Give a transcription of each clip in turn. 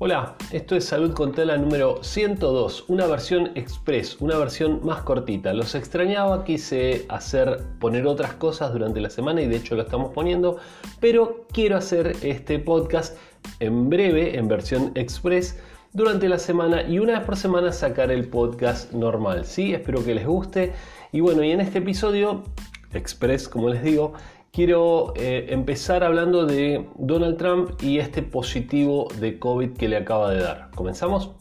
Hola, esto es Salud con Tela número 102, una versión express, una versión más cortita. Los extrañaba, quise hacer poner otras cosas durante la semana y de hecho lo estamos poniendo, pero quiero hacer este podcast en breve, en versión express, durante la semana y una vez por semana sacar el podcast normal. Sí, espero que les guste. Y bueno, y en este episodio express, como les digo, quiero eh, empezar hablando de Donald Trump y este positivo de COVID que le acaba de dar. ¿Comenzamos?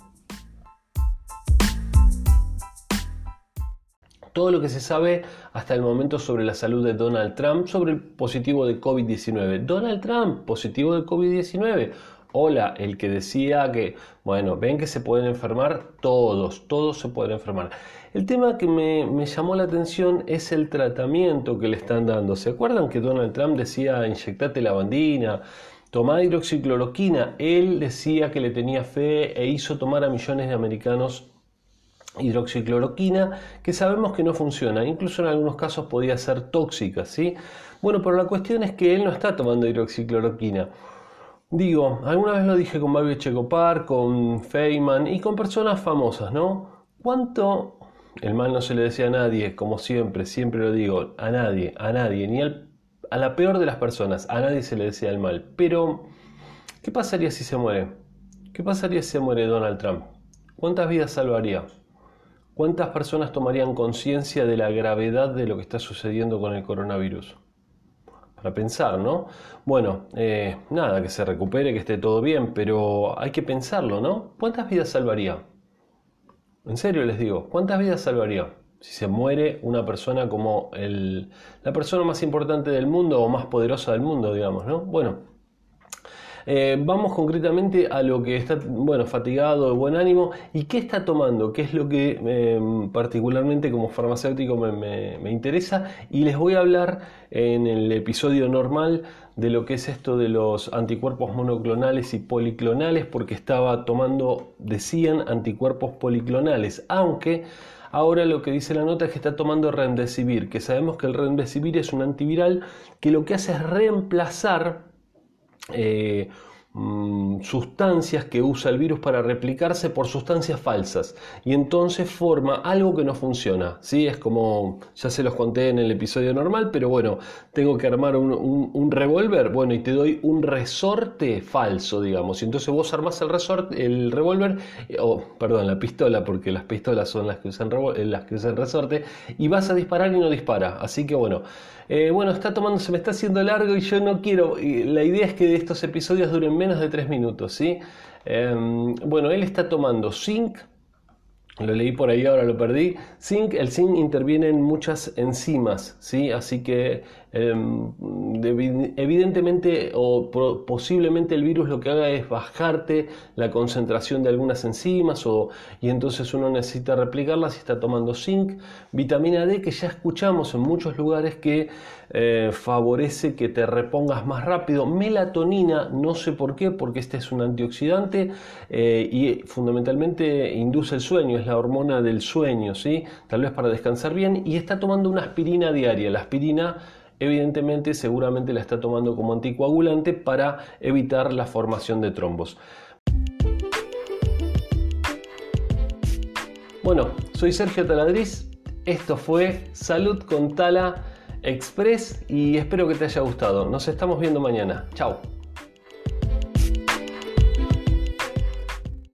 Todo lo que se sabe hasta el momento sobre la salud de Donald Trump, sobre el positivo de COVID-19. Donald Trump, positivo de COVID-19. Hola, el que decía que, bueno, ven que se pueden enfermar todos, todos se pueden enfermar. El tema que me, llamó la atención es el tratamiento que le están dando. ¿Se acuerdan que Donald Trump decía inyectate lavandina? Tomá hidroxicloroquina. Él decía que le tenía fe e hizo tomar a millones de americanos hidroxicloroquina, que sabemos que no funciona, incluso en algunos casos podía ser tóxica, ¿sí? Bueno, pero la cuestión es que él no está tomando hidroxicloroquina. Digo, alguna vez lo dije con Barbie Checopar, con Feynman y con personas famosas, ¿no? ¿Cuánto el mal no se le decía a nadie, como siempre, siempre lo digo, a nadie, a nadie, ni a la peor de las personas, a nadie se le decía el mal. Pero, ¿qué pasaría si se muere? ¿Qué pasaría si se muere Donald Trump? ¿Cuántas vidas salvaría? ¿Cuántas personas tomarían conciencia de la gravedad de lo que está sucediendo con el coronavirus? Para pensar, ¿no? Bueno, eh, nada, que se recupere, que esté todo bien, pero hay que pensarlo, ¿no? ¿Cuántas vidas salvaría? En serio les digo, ¿cuántas vidas salvaría si se muere una persona como el, la persona más importante del mundo o más poderosa del mundo, digamos, ¿no? Bueno, eh, vamos concretamente a lo que está, bueno, fatigado, de buen ánimo, y qué está tomando, qué es lo que em, particularmente como farmacéutico me, interesa, y les voy a hablar en el episodio normal de lo que es esto de los anticuerpos monoclonales y policlonales, porque estaba tomando, decían, anticuerpos policlonales, aunque... Ahora lo que dice la nota es que está tomando Remdesivir, que sabemos que el Remdesivir es un antiviral que lo que hace es reemplazar eh, mm, sustancias que usa el virus para replicarse por sustancias falsas y entonces forma algo que no funciona. ¿sí? Es como, ya se los conté en el episodio normal, pero bueno, tengo que armar un, revólver, bueno, y te doy un resorte falso, digamos. Y entonces vos armás el, resorte, el revólver, o perdón, la pistola, porque las pistolas son las que, usan las que usan resorte, y vas a disparar y no dispara. Así que bueno. Eh, bueno, está tomando, se me está haciendo largo y yo no quiero. la idea es que estos episodios duren menos de 3 minutos, ¿sí? Em, bueno, él está tomando zinc, lo leí por ahí, ahora lo perdí. Zinc, el zinc interviene en muchas enzimas, ¿sí? Así que Em, evidentemente o posiblemente el virus lo que haga es bajarte la concentración de algunas enzimas o, y entonces uno necesita replicarlas y está tomando zinc, vitamina D que ya escuchamos en muchos lugares que eh, favorece que te repongas más rápido, melatonina, no sé por qué, porque este es un antioxidante eh, y fundamentalmente induce el sueño, es la hormona del sueño, ¿sí? tal vez para descansar bien y está tomando una aspirina diaria, la aspirina evidentemente seguramente la está tomando como anticoagulante para evitar la formación de trombos. Bueno, soy Sergio Taladriz, esto fue Salud con Tala Express y espero que te haya gustado. Nos estamos viendo mañana. Chao.